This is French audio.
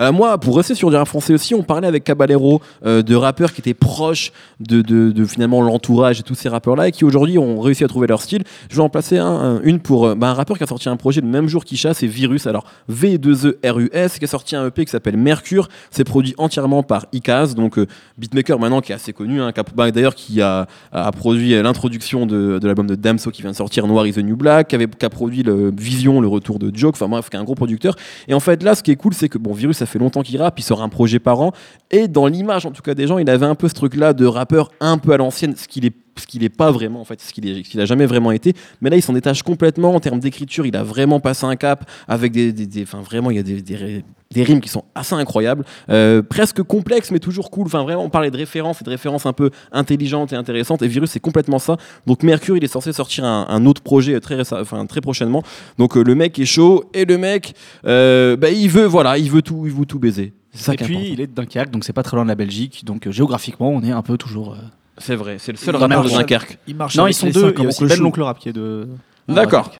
Euh, moi, pour rester sur du rap français aussi, on parlait avec Caballero euh, de rappeurs qui étaient proches de, de- de finalement l'entourage et tous ces rappeurs-là et qui aujourd'hui ont réussi à trouver leur style. Je vais en placer un, un- une pour euh, bah, un rappeur qui a sorti un projet le même jour qu'Isha, c'est Virus. Alors V2ERUS qui a sorti un EP qui s'appelle Mercure. C'est produit entièrement par Icaz, donc euh, beatmaker maintenant qui est assez connu, hein, a- bah, d'ailleurs qui a, a produit l'introduction de, de l'album de Damso qui vient de sortir, Noir is the New Black, qui, a produit le Vision, le retour de Joke, enfin bref, qui est un gros producteur. Et en fait, là, ce qui est cool, c'est que bon, Virus, ça fait longtemps qu'il rappe, il sort un projet par an. Et dans l'image, en tout cas, des gens, il avait un peu ce truc-là de rappeur un peu à l'ancienne, ce qu'il est ce qu'il n'est pas vraiment en fait, ce qu'il qu'il a jamais vraiment été. Mais là, il s'en détache complètement en termes d'écriture. Il a vraiment passé un cap avec des, enfin vraiment, il y a des, des rimes qui sont assez incroyables, Euh, presque complexes mais toujours cool. Enfin vraiment, on parlait de références et de références un peu intelligentes et intéressantes. Et Virus, c'est complètement ça. Donc Mercure, il est censé sortir un, un autre projet très, récem- enfin, très prochainement. Donc euh, le mec est chaud et le mec, euh, bah, il veut voilà, il veut tout, il veut tout baiser. C'est ça Et puis, important. il est de Dunkerque, donc c'est pas très loin de la Belgique. Donc euh, géographiquement, on est un peu toujours. euh, C'est vrai, c'est le seul rappeur de. Dunkerque. Il marche Non, ils sont deux. Il y a aussi Ben l'oncle rap qui est de. D'accord.